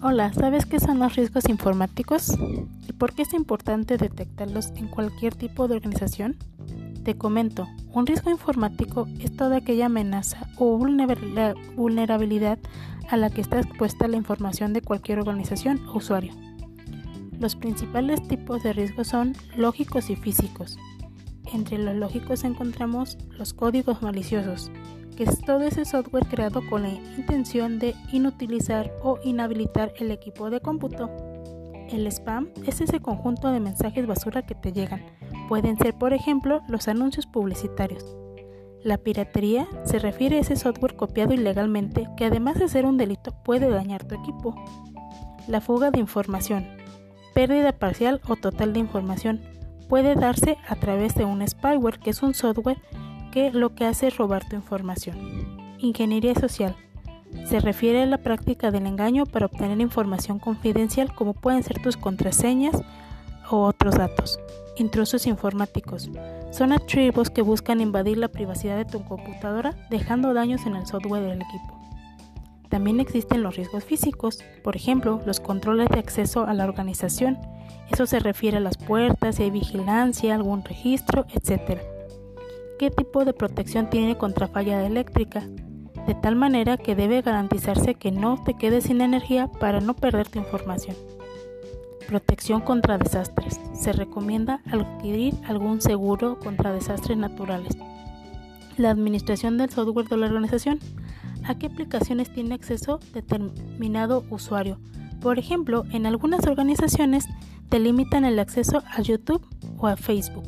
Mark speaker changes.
Speaker 1: Hola, ¿sabes qué son los riesgos informáticos? ¿Y por qué es importante detectarlos en cualquier tipo de organización? Te comento, un riesgo informático es toda aquella amenaza o vulnerabilidad a la que está expuesta la información de cualquier organización o usuario. Los principales tipos de riesgos son lógicos y físicos. Entre los lógicos encontramos los códigos maliciosos, que es todo ese software creado con la intención de inutilizar o inhabilitar el equipo de cómputo. El spam es ese conjunto de mensajes basura que te llegan. Pueden ser, por ejemplo, los anuncios publicitarios. La piratería se refiere a ese software copiado ilegalmente que además de ser un delito puede dañar tu equipo. La fuga de información. Pérdida parcial o total de información puede darse a través de un spyware, que es un software que lo que hace es robar tu información. Ingeniería social. Se refiere a la práctica del engaño para obtener información confidencial como pueden ser tus contraseñas o otros datos. Intrusos informáticos. Son archivos que buscan invadir la privacidad de tu computadora dejando daños en el software del equipo. También existen los riesgos físicos, por ejemplo, los controles de acceso a la organización. Eso se refiere a las puertas, si hay vigilancia, algún registro, etc qué tipo de protección tiene contra falla eléctrica, de tal manera que debe garantizarse que no te quedes sin energía para no perder tu información. Protección contra desastres. Se recomienda adquirir algún seguro contra desastres naturales. La administración del software de la organización. ¿A qué aplicaciones tiene acceso determinado usuario? Por ejemplo, en algunas organizaciones te limitan el acceso a YouTube o a Facebook.